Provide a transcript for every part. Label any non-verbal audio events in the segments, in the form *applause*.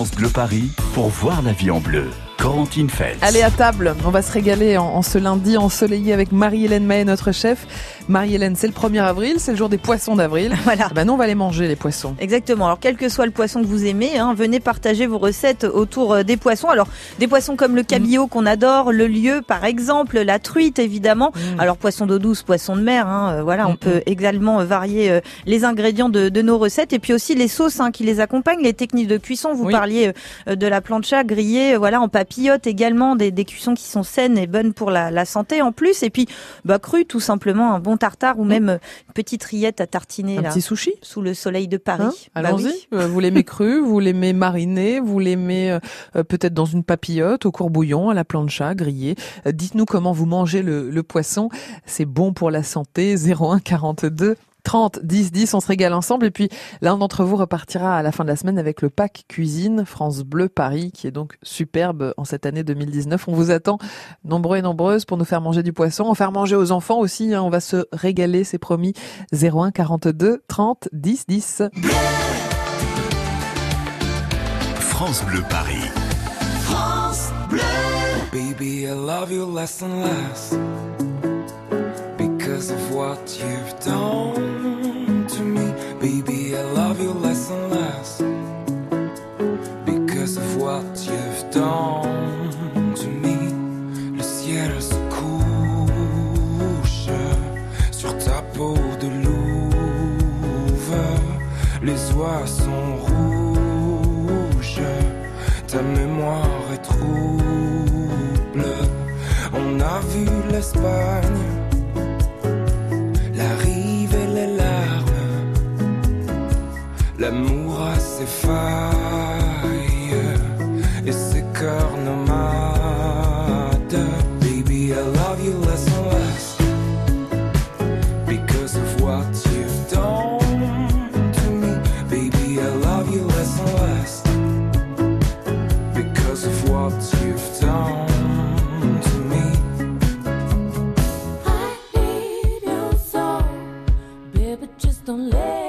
France Bleu Paris pour voir la vie en bleu. Corentine Feltz. Allez à table, on va se régaler en, en ce lundi ensoleillé avec Marie-Hélène Mahé, notre chef. Marie-Hélène, c'est le 1er avril, c'est le jour des poissons d'avril. *laughs* Voilà. Eh Ben nous, on va les manger, les poissons. Exactement. Alors, quel que soit le poisson que vous aimez, hein, venez partager vos recettes autour euh, des poissons. Alors, des poissons comme le cabillaud qu'on adore, le lieu par exemple, la truite évidemment. Mm. Alors, poisson d'eau douce, poisson de mer. Hein, euh, voilà, Mm, on peut également euh, varier les ingrédients de, de nos recettes et puis aussi les sauces hein, qui les accompagnent, les techniques de cuisson. Vous Oui. parliez de la plancha grillée, euh, voilà, en papillote également, des, des cuissons qui sont saines et bonnes pour la, la santé en plus. Et puis, bah, cru tout simplement, un bon tartare ou même euh, une petite rillette à tartiner Un là, petit sushi sous le soleil de Paris. Hein Bah Allons-y. oui. Euh, Vous l'aimez cru, *laughs* vous l'aimez mariné, vous l'aimez euh, peut-être dans une papillote, au courbouillon, à la plancha, grillé. Euh, Dites-nous comment vous mangez le, le poisson. C'est bon pour la santé. *laughs* 01 42 30 10 10, on se régale ensemble. Et puis l'un d'entre vous repartira à la fin de la semaine avec le pack cuisine France Bleu Paris, qui est donc superbe en cette année 2019. On vous attend nombreux et nombreuses pour nous faire manger du poisson, en faire manger aux enfants aussi. hein. On va se régaler, c'est promis. 01 42 30 10 10. France Bleu Paris. Baby, I love you less and less because of what you've done to me. Baby, I love you less and less because of what you've done to me. Le ciel se couche sur ta peau de louve. Les oies sont rouges, ta mémoire est trouble. On a vu l'Espagne, don't let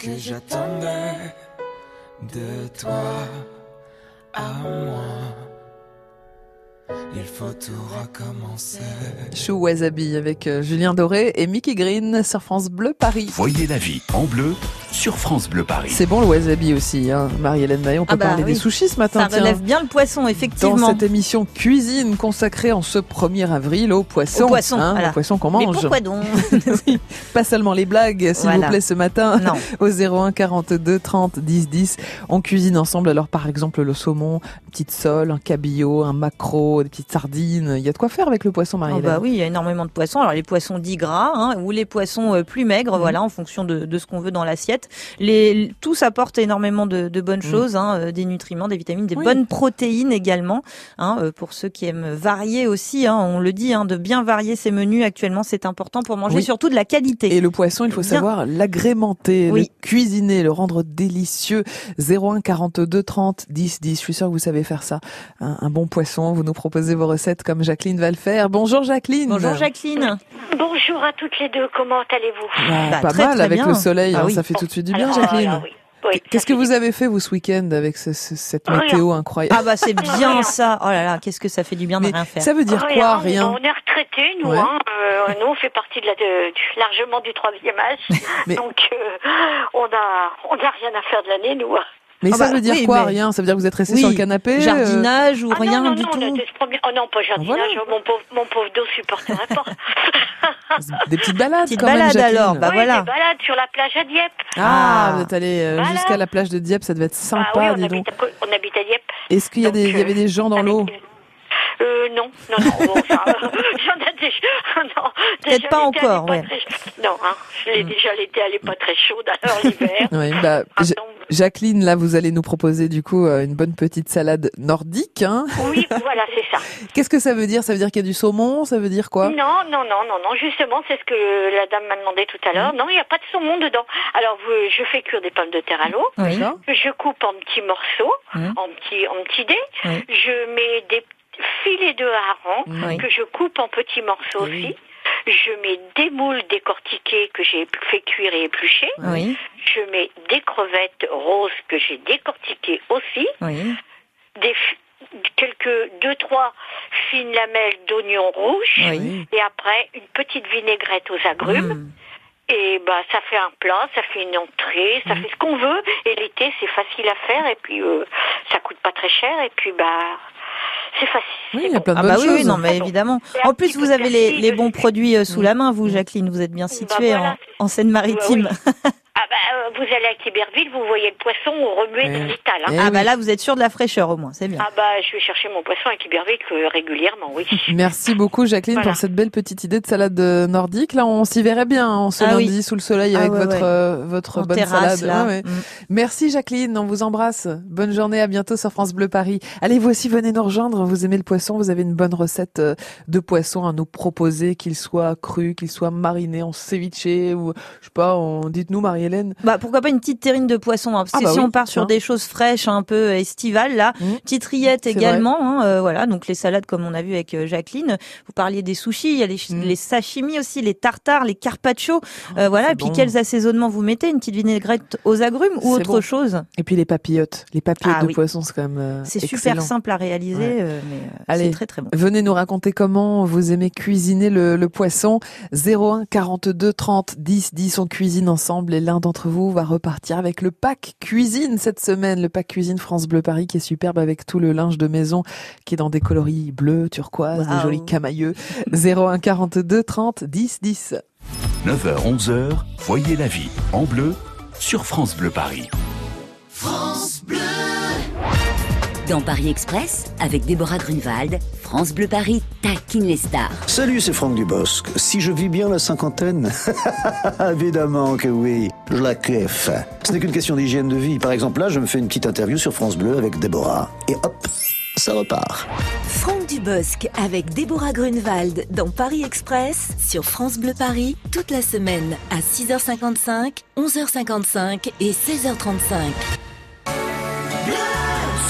que j'attendais de toi à moi. Il faut tout recommencer. Chou Wasabi avec euh, Julien Doré et Mickey Green sur France Bleu Paris. Voyez la vie en bleu sur France Bleu Paris. C'est bon le wasabi aussi, hein. Marie-Hélène Maillot. On peut Ah bah parler oui. des sushis ce matin. Ça tiens. relève bien le poisson, Dans effectivement. cette émission cuisine consacrée en ce 1er avril au poisson, Au poisson, hein, voilà. au poisson qu'on Mais mange. pourquoi donc *laughs* Oui, Pas seulement les blagues, s'il Voilà. vous plaît, ce matin. Non. *laughs* Au 01 42 30 10 10. On cuisine ensemble. Alors, par exemple, le saumon, une petite sole, un cabillaud, un maquereau, des petites sardines. Il y a de quoi faire avec le poisson, Oh Marie-Hélène. bah oui, il y a énormément de poissons. Alors les poissons dits gras hein, ou les poissons euh, plus maigres, Mhm. voilà, en fonction de, de ce qu'on veut dans l'assiette. Les tous apportent énormément de, de bonnes Mhm. choses, hein, euh, des nutriments, des vitamines, des Oui. bonnes protéines également. Hein, euh, pour ceux qui aiment varier aussi, hein, on le dit, hein, de bien varier ses menus. Actuellement, c'est important pour manger Oui. surtout de la qualité. Et le poisson, il faut Bien. savoir l'agrémenter, Oui. le cuisiner, le rendre délicieux. 01 42 30 10 10. Je suis sûre que vous savez faire ça. Un, un bon poisson. Vous nous proposez vos recettes comme Jacqueline va le faire. Bonjour Jacqueline. Bonjour Jacqueline. Bonjour à toutes les deux, comment allez-vous? Bah, Bah, pas très, mal très avec bien. le soleil, Ah hein, oui. ça fait tout de suite du bien, Alors, Jacqueline. alors, oui. Oui, Qu'est-ce que vous avez fait vous ce week-end avec ce- ce- cette Rien. météo incroyable? Ah bah c'est bien Rien. ça. Oh là là, qu'est-ce que ça fait du bien de Mais rien faire. ça veut dire quoi? Rien. On est retraités, nous. Ouais. Hein, euh, nous, on fait partie de la, de- du- largement du troisième âge. *laughs* Mais- Donc, euh, on a, on a rien à faire de l'année, nous. Mais Ah ça bah, veut dire oui, quoi mais- Rien? Ça veut dire que vous êtes resté Oui, sur le canapé euh, Jardinage ou Ah rien non, non, du non, on a tout. des premiers- Oh non, pas jardinage. Voilà. Mon pauvre, mon pauvre dos supporterait pas. *laughs* Des petites balades Petite quand même, balade Jacqueline. alors, bah oui, voilà. des balades sur la plage à Dieppe. Ah, Ah. vous êtes allé euh, Voilà. jusqu'à la plage de Dieppe, ça devait être sympa, ah oui, on dis habite, donc. à, on habite à Dieppe. Est-ce qu'il y, a Donc, des- il y avait euh, des gens dans l'eau? Euh, non, non, non, bon, enfin, *laughs* j'en ai déjà, *laughs* non, Peut-être déjà, pas l'été, elle est encore, pas ouais. très- Non, hein, je l'ai déjà, l'été, elle est pas très chaude, alors l'hiver. *laughs* Oui, bah, Jacqueline, là, vous allez nous proposer du coup euh, une bonne petite salade nordique. Hein Oui, voilà, c'est ça. Qu'est-ce que ça veut dire? Ça veut dire qu'il y a du saumon? Ça veut dire quoi? Non, non, non, non, non, justement, c'est ce que la dame m'a demandé tout à Mmh. l'heure. Non, il n'y a pas de saumon dedans. Alors, vous- je fais cuire des pommes de terre à l'eau. Oui. Je coupe en petits morceaux, Mhm. en petits, en petits dés. Oui. Je mets des filets de hareng Oui. que je coupe en petits morceaux Oui. aussi. Je mets des moules décortiquées que j'ai fait cuire et éplucher. Oui. Je mets des crevettes roses que j'ai décortiquées aussi. Des quelques deux trois fines lamelles d'oignons rouges. Et après une petite vinaigrette aux agrumes. Mm. Et bah ça fait un plat, ça fait une entrée, ça fait ce qu'on veut. Et l'été c'est facile à faire et puis euh, ça coûte pas très cher et puis bah c'est facile. Oui, il y a plein de Ah bonnes bah oui, choses. oui, non, mais évidemment. En plus, vous avez les, bons produits euh, sous la main, vous, Jacqueline. Vous êtes bien située voilà, en, en Seine-Maritime. Ah bah vous allez à Quiberville, vous voyez le poisson remuer Eh. dans l'étal. Hein. Eh Ah oui. bah là, vous êtes sûr de la fraîcheur au moins, c'est bien. Ah bah je vais chercher mon poisson à Quiberville euh, régulièrement, oui. *laughs* Merci beaucoup Jacqueline Voilà. pour cette belle petite idée de salade euh, nordique. Là, on s'y verrait bien en ce Ah oui. lundi sous le soleil Ah avec ouais, votre ouais. euh, votre En bonne terrasse, salade. là. Ouais, ouais. Mm. Merci Jacqueline, on vous embrasse. Bonne journée, à bientôt sur France Bleu Paris. Allez, vous aussi venez nous rejoindre. Vous aimez le poisson, vous avez une bonne recette euh, de poisson à nous proposer, qu'il soit cru, qu'il soit mariné en ceviche ou je sais pas. on- Dites-nous Marie-Hélène. Bah pourquoi pas une petite terrine de poisson hein, parce Ah que bah si oui, on part sur hein. des choses fraîches un peu estivales là, Mm. petite rillette également hein, euh, voilà donc les salades comme on a vu avec euh, Jacqueline. Vous parliez des sushis, il y a les, Mm. les sashimi aussi, les tartares, les carpaccio. Euh, voilà et puis bon. quels assaisonnements vous mettez? Une petite vinaigrette aux agrumes ou autre bon. chose? Et puis les papillotes, les papillotes Ah de oui. poisson, c'est quand même euh, C'est super simple à réaliser Ouais. euh, mais euh, Allez. c'est très très bon. Venez nous raconter comment vous aimez cuisiner le, le poisson. 01 42 30 10 10, on cuisine ensemble et l'un d'entre vous va repartir avec le pack cuisine cette semaine. Le pack cuisine France Bleu Paris qui est superbe avec tout le linge de maison qui est dans des coloris bleus, turquoise, des Waouh. jolis camailleux. 01 42 30 10 10. 9h, 11h, voyez la vie en bleu sur France Bleu Paris. Dans Paris Express, avec Déborah Grunewald, France Bleu Paris taquine les stars. Salut, c'est Franck Dubosc. Si je vis bien la cinquantaine *laughs* Évidemment que oui, je la kiffe. Ce n'est qu'une question d'hygiène de vie. Par exemple, là, je me fais une petite interview sur France Bleu avec Déborah. Et hop, ça repart. Franck Dubosc avec Déborah Grunewald dans Paris Express sur France Bleu Paris toute la semaine à 6h55, 11h55 et 16h35.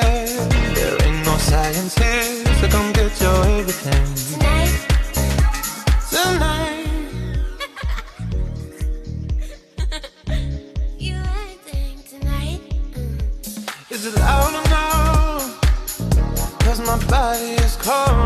there ain't no science here, so come get your everything. Tonight. *laughs* Tonight. you acting tonight. Is it loud enough? Cause my body is calling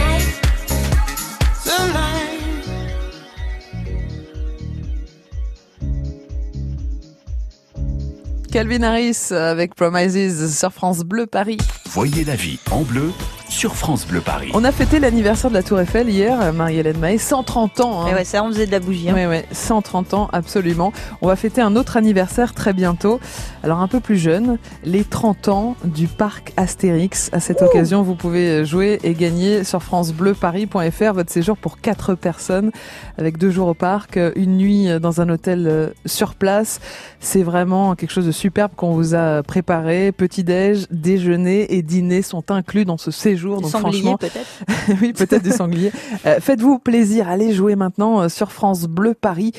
Calvin Harris avec Promises sur France Bleu Paris. Voyez la vie en bleu sur France Bleu Paris. On a fêté l'anniversaire de la Tour Eiffel hier, Marie-Hélène Mahé, 130 ans. hein. Et ouais, ça, on faisait de la bougie. hein. Ouais, ouais, 130 ans, absolument. On va fêter un autre anniversaire très bientôt. Alors, un peu plus jeune, les 30 ans du parc Astérix. À cette occasion, vous pouvez jouer et gagner sur FranceBleuParis.fr votre séjour pour quatre personnes avec deux jours au parc, une nuit dans un hôtel euh, sur place. C'est vraiment quelque chose de superbe qu'on vous a préparé. Petit-déj, déjeuner et dîner sont inclus dans ce séjour. Du Donc, sanglier, peut-être. *laughs* oui, peut-être du sanglier. Euh, Faites-vous plaisir, allez jouer maintenant euh, sur France Bleu Paris.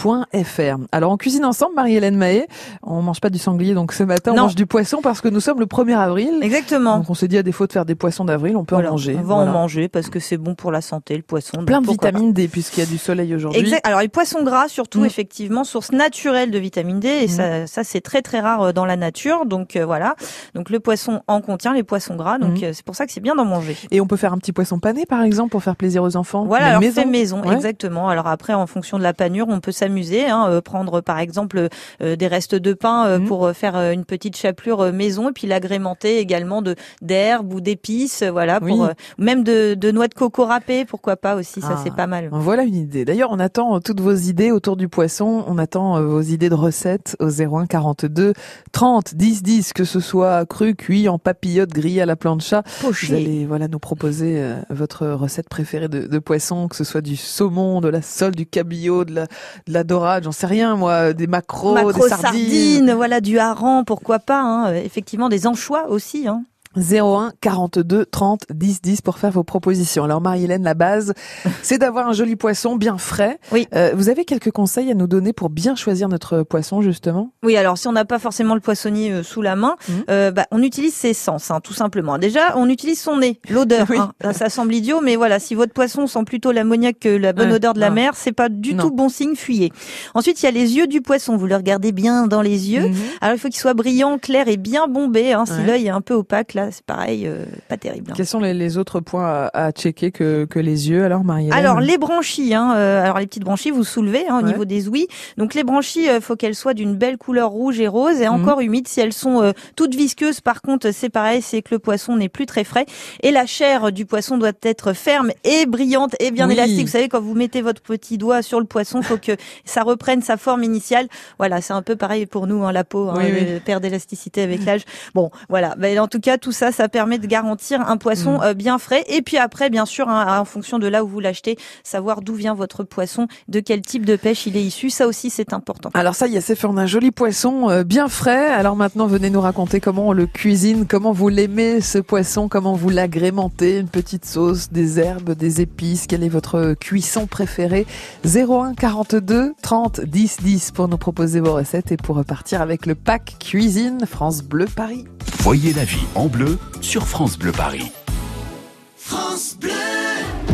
.fr. Alors on cuisine ensemble, Marie-Hélène Mahé. On mange pas du sanglier, donc ce matin on mange du poisson parce que nous sommes le 1er avril. Exactement. Donc on s'est dit à défaut de faire des poissons d'avril, on peut Voilà, en manger. On va Voilà. en manger parce que c'est bon pour la santé, le poisson. Plein de vitamine D puisqu'il y a du soleil aujourd'hui. Exact. Alors les poissons gras surtout Mm. effectivement source naturelle de vitamine D et Mm. ça, ça c'est très très rare euh, dans la nature donc euh, voilà donc le poisson en contient les poissons gras donc Mm. euh, c'est pour ça que c'est bien d'en manger. Et on peut faire un petit poisson pané par exemple pour faire plaisir aux enfants. Voilà alors maison. fait maison Ouais. exactement alors après en fonction de la panure on peut s'amuser, hein, euh, prendre par exemple euh, des restes de pain Mhm. pour faire une petite chapelure maison et puis l'agrémenter également de d'herbes ou d'épices, voilà, pour Oui. euh, même de, de noix de coco râpées, pourquoi pas aussi, ça Ah. c'est pas mal. Voilà une idée. D'ailleurs, on attend toutes vos idées autour du poisson. On attend vos idées de recettes au 01 42 30 10 10, que ce soit cru, cuit, en papillote, grillé à la plancha. Vous allez voilà nous proposer votre recette préférée de, de poisson, que ce soit du saumon, de la sole, du cabillaud, de la, de la dorade, j'en sais rien moi, des macros, Macro des sardines. sardines, voilà du hareng, pourquoi pas, hein, effectivement des anchois aussi. Hein. 01 42 30 10 10 pour faire vos propositions. Alors Marie-Hélène, la base, *laughs* c'est d'avoir un joli poisson bien frais. Oui. Euh, vous avez quelques conseils à nous donner pour bien choisir notre poisson justement? Oui, alors si on n'a pas forcément le poissonnier euh, sous la main, Mhm. euh, bah, on utilise ses sens, hein, tout simplement. Déjà, on utilise son nez, l'odeur. *laughs* Oui. hein. Ça, semble idiot, mais voilà, si votre poisson sent plutôt l'ammoniac que la bonne Ouais, odeur de la non. mer, c'est pas du Non. tout bon signe, fuyez. Ensuite, il y a les yeux du poisson. Vous le regardez bien dans les yeux. Mhm. Alors, il faut qu'il soit brillant, clair et bien bombé. Hein. Si Ouais. l'œil est un peu opaque, là, c'est pareil, euh, pas terrible. hein. Quels sont les, les autres points à, à checker que, que les yeux alors Marie-Hélène Alors les branchies, hein, euh, alors les petites branchies, vous soulevez hein, au Ouais. niveau des ouïes. Donc les branchies, euh, faut qu'elles soient d'une belle couleur rouge et rose et Mhm. encore humides. Si elles sont euh, toutes visqueuses, par contre, c'est pareil, c'est que le poisson n'est plus très frais. Et la chair du poisson doit être ferme et brillante et bien Oui. élastique. Vous savez, quand vous mettez votre petit doigt sur le poisson, faut que *laughs* ça reprenne sa forme initiale. Voilà, c'est un peu pareil pour nous, hein, la peau, hein, Oui, oui. perd d'élasticité avec l'âge. Bon, voilà. Mais en tout cas, tout ça, ça permet de garantir un poisson Mm. euh, bien frais. Et puis après, bien sûr, hein, en fonction de là où vous l'achetez, savoir d'où vient votre poisson, de quel type de pêche il est issu. Ça aussi, c'est important. Alors ça y est, c'est fait, on a un joli poisson euh, bien frais. Alors maintenant, venez nous raconter comment on le cuisine, comment vous l'aimez ce poisson, comment vous l'agrémentez, une petite sauce, des herbes, des épices, quelle est votre cuisson préférée 01 42 30 10 10 pour nous proposer vos recettes et pour repartir avec le pack cuisine France Bleu Paris. Voyez la vie en bleu sur France Bleu Paris.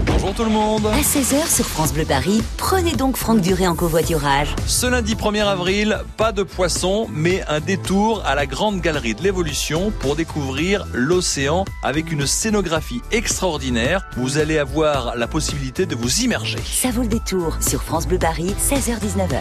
Bonjour tout le monde À 16h sur France Bleu Paris, prenez donc Franck Duré en covoiturage. Ce lundi 1er avril, pas de poisson, mais un détour à la Grande Galerie de l'Évolution pour découvrir l'océan avec une scénographie extraordinaire. Vous allez avoir la possibilité de vous immerger. Ça vaut le détour sur France Bleu Paris, 16h-19h.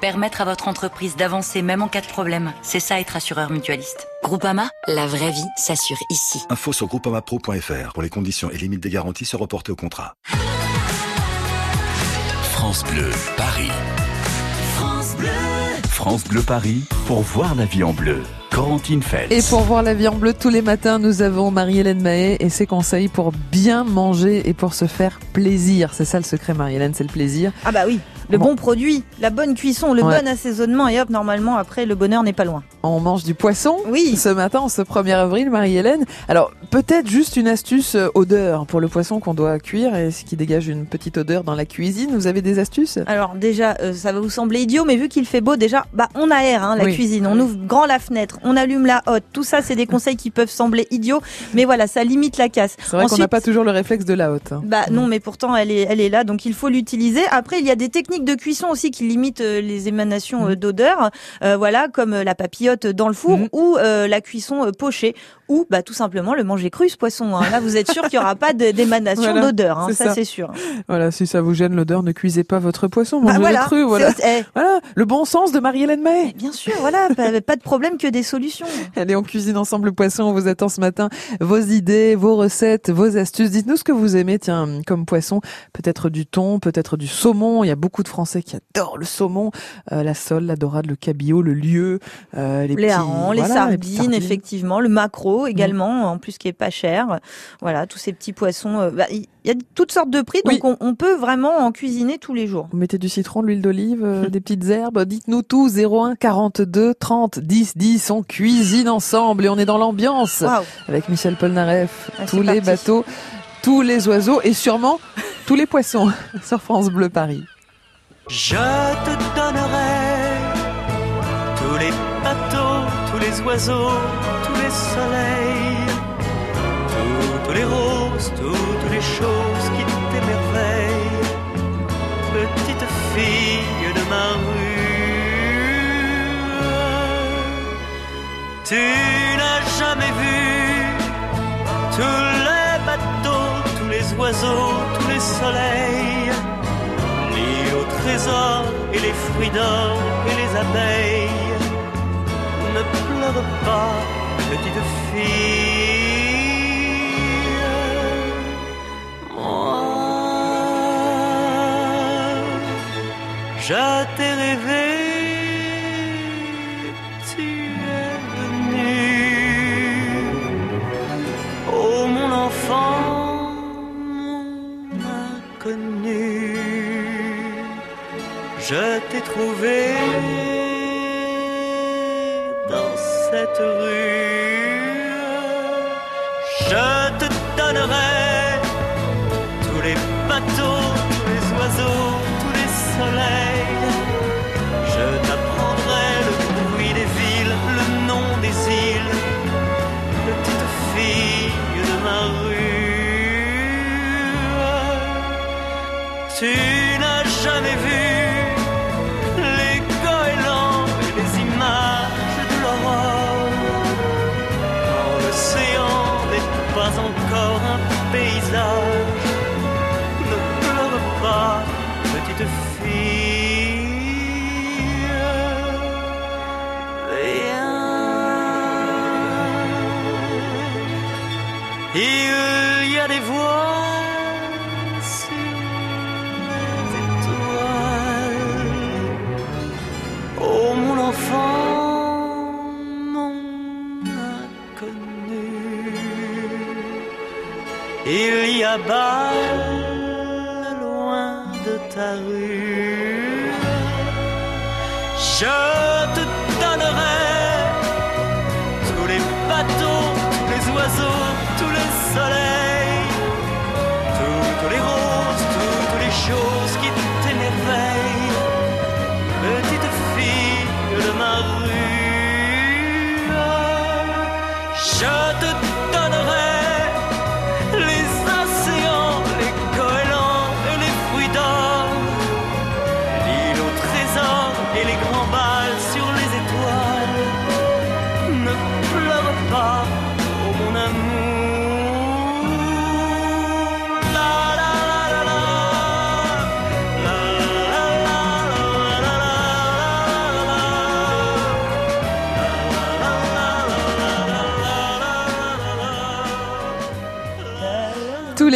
Permettre à votre entreprise d'avancer même en cas de problème, c'est ça être assureur mutualiste. Groupama, la vraie vie s'assure ici. Info sur groupamapro.fr pour les conditions et limites des garanties se reporter au contrat. France Bleu Paris. France Bleu Paris pour voir la vie en bleu. Et pour voir la vie en bleu tous les matins, nous avons Marie-Hélène Mahé et ses conseils pour bien manger et pour se faire plaisir. C'est ça le secret, Marie-Hélène, c'est le plaisir. Ah bah oui, le Bon. bon produit, la bonne cuisson, le Ouais. bon assaisonnement et hop, normalement après le bonheur n'est pas loin. On mange du poisson Oui. ce matin, ce 1er avril, Marie-Hélène. Alors, peut-être juste une astuce euh, odeur pour le poisson qu'on doit cuire et ce qui dégage une petite odeur dans la cuisine. Vous avez des astuces? Alors déjà, euh, ça va vous sembler idiot, mais vu qu'il fait beau, déjà, bah on aère hein, la Oui. cuisine, on ouvre grand la fenêtre, on allume la hotte. Tout ça, c'est des conseils qui peuvent sembler idiots, mais voilà, ça limite la casse. C'est vrai qu'on n'a pas toujours le réflexe de la haute. hein. Bah non, mais pourtant elle est, elle est là, donc il faut l'utiliser. Après, il y a des techniques de cuisson aussi qui limitent euh, les émanations euh, d'odeur, euh, voilà, comme la papillote dans le four Mhm. ou euh, la cuisson pochée, ou bah tout simplement le manger cru ce poisson. hein. Là, vous êtes sûr qu'il y aura pas d'émanation Voilà, d'odeur, hein, ça, ça. c'est sûr. Voilà, si ça vous gêne l'odeur, ne cuisez pas votre poisson, Bah mangez voilà, le cru. Voilà. eh, voilà, le bon sens de Marie-Hélène Mahé. bien sûr, voilà, pas, pas de problème que des solutions. Allez, on cuisine ensemble le poisson. On vous attend ce matin. Vos idées, vos recettes, vos astuces. Dites-nous ce que vous aimez, tiens, comme poisson. Peut-être du thon, peut-être du saumon. Il y a beaucoup de Français qui adorent le saumon. Euh, la sole, la dorade, le cabillaud, le lieu, euh, les, les petits- les, voilà, les sardines, effectivement, le maquereau également, en plus qui est pas cher. Voilà, tous ces petits poissons. euh, bah, Il y a toutes sortes de prix, Oui. donc on, on peut vraiment en cuisiner tous les jours. Vous mettez du citron, de l'huile d'olive, euh, *laughs* des petites herbes. Dites-nous tout. 01 42 30 10 10. On cuisine ensemble et on est dans l'ambiance. Avec Michel Polnareff. Ah, tous les parti. bateaux, tous les oiseaux et sûrement tous les poissons *laughs* sur France Bleu Paris. Je te donnerai tous les bateaux, tous les oiseaux, tous les soleils, toutes les roses, toutes les choses qui t'émerveillent, petite fille de ma rue. Tu n'as jamais vu tous les bateaux, tous les oiseaux, tous les soleils, ni au trésor et les fruits d'or et les abeilles. Ne pleure pas, petite fille. Moi, je t'ai rêvé, je t'ai trouvé dans cette rue. Il y a bas loin de ta rue. Je te donnerai tous les bateaux, tous les oiseaux, tous les soleils, toutes les roses, toutes les choses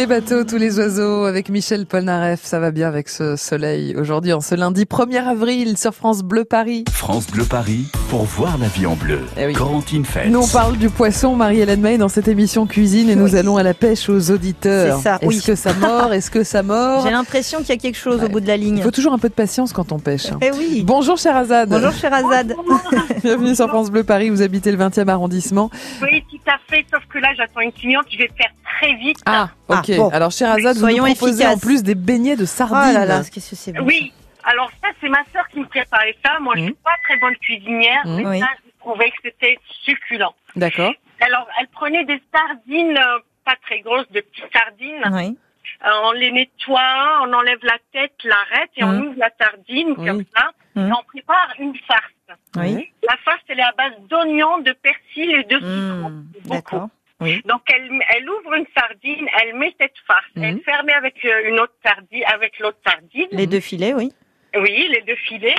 les bateaux, tous les oiseaux avec Michel Polnareff, ça va bien avec ce soleil aujourd'hui en ce lundi 1er avril sur France Bleu Paris. France Bleu Paris pour voir la vie en bleu. Corentine Feltz. Nous on parle du poisson, Marie-Hélène May, dans cette émission cuisine et nous allons à la pêche aux auditeurs. C'est ça, Est-ce oui. que ça mord? Est-ce que ça mord? J'ai l'impression qu'il y a quelque chose au bout de la ligne. Il faut toujours un peu de patience quand on pêche. hein. Eh oui. Bonjour Sherazade. Bonjour Sherazade. *laughs* Bienvenue sur France Bleu Paris, vous habitez le 20e arrondissement. Oui, tout à fait, sauf que là, j'attends une cliente, je vais faire très vite. Ah, ok. Bon. Alors Sherazade, vous nous proposez efficaces. en plus des beignets de sardines. Oh là là, qu'est-ce que c'est bon. Oui, alors ça, c'est ma sœur qui me préparait ça. Moi, je suis pas très bonne cuisinière, Mhm. mais Oui. ça, je trouvais que c'était succulent. D'accord. Alors, elle prenait des sardines euh, pas très grosses, de petites sardines. Oui. Euh, on les nettoie, on enlève la tête, l'arrête et on Mhm. ouvre la sardine Oui. comme ça. Et on prépare une farce. Oui. La farce, elle est à base d'oignons, de persil et de citron. Mmh. D'accord. Oui. Donc elle, elle ouvre une sardine, elle met cette farce, Mhm. elle ferme avec euh, une autre sardine, avec l'autre sardine. Les deux filets, oui. Oui, les deux filets.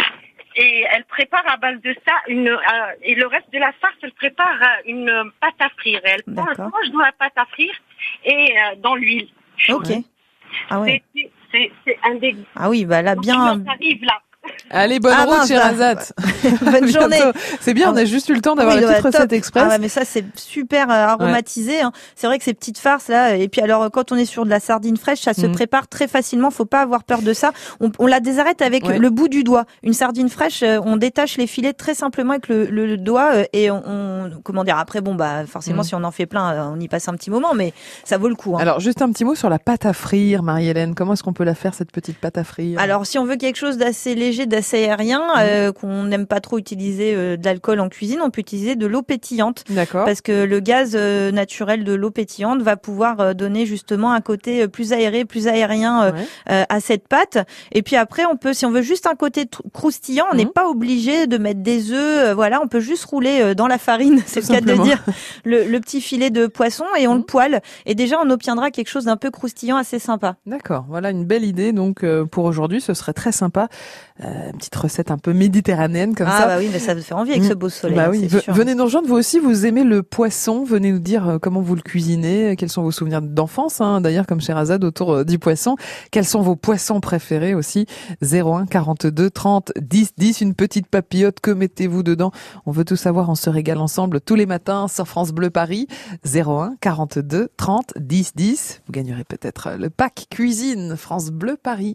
Et elle prépare à base de ça une euh, et le reste de la farce, elle prépare euh, une pâte à frire. Et elle prend D'accord. tranche dans la pâte à frire et euh, dans l'huile. Ok. Ah ouais. C'est- un des. Ah oui, bah là, bien. arrive là. Allez, bonne Ah route, Sherazade. Bonne *laughs* journée. C'est bien, Ah on a juste eu le temps d'avoir Oui, la bah, petite top. recette express. Ah ouais, mais ça c'est super euh, aromatisé. hein. C'est vrai que ces petites farces là. Et puis alors quand on est sur de la sardine fraîche, ça se Mhm. prépare très facilement. Faut pas avoir peur de ça. On, on la désarrête avec Ouais. le bout du doigt. Une sardine fraîche, euh, on détache les filets très simplement avec le, le doigt euh, et on, on- comment dire. Après bon bah forcément Mhm. si on en fait plein, on y passe un petit moment, mais ça vaut le coup. hein. Alors, juste un petit mot sur la pâte à frire, Marie-Hélène. Comment est-ce qu'on peut la faire, cette petite pâte à frire? Alors, si on veut quelque chose d'assez léger, d'assez assez aérien, euh, qu'on n'aime pas trop utiliser euh, de l'alcool en cuisine, on peut utiliser de l'eau pétillante. D'accord. Parce que le gaz euh, naturel de l'eau pétillante va pouvoir euh, donner justement un côté plus aéré, plus aérien Ouais. à cette pâte. Et puis après, on peut, si on veut juste un côté croustillant, on n'est Mhm. pas obligé de mettre des œufs. voilà, on peut juste rouler dans la farine, *laughs* c'est le cas de dire, le, le petit filet de poisson et on le poêle. Et déjà, on obtiendra quelque chose d'un peu croustillant, assez sympa. D'accord, voilà une belle idée donc pour aujourd'hui, ce serait très sympa. Euh, une petite recette un peu méditerranéenne comme ah ça. bah oui, mais ça fait envie avec Mm. ce beau soleil. Bah hein, oui, venez nous rejoindre. Vous aussi, vous aimez le poisson. Venez nous dire euh, comment vous le cuisinez, quels sont vos souvenirs d'enfance. Hein, D'ailleurs, comme chez Razad, autour euh, du poisson. Quels sont vos poissons préférés aussi? 01 42 30 10 10. Une petite papillote. Que mettez-vous dedans? On veut tout savoir. On se régale ensemble tous les matins sur France Bleu Paris. 01 42 30 10 10. Vous gagnerez peut-être le pack cuisine France Bleu Paris.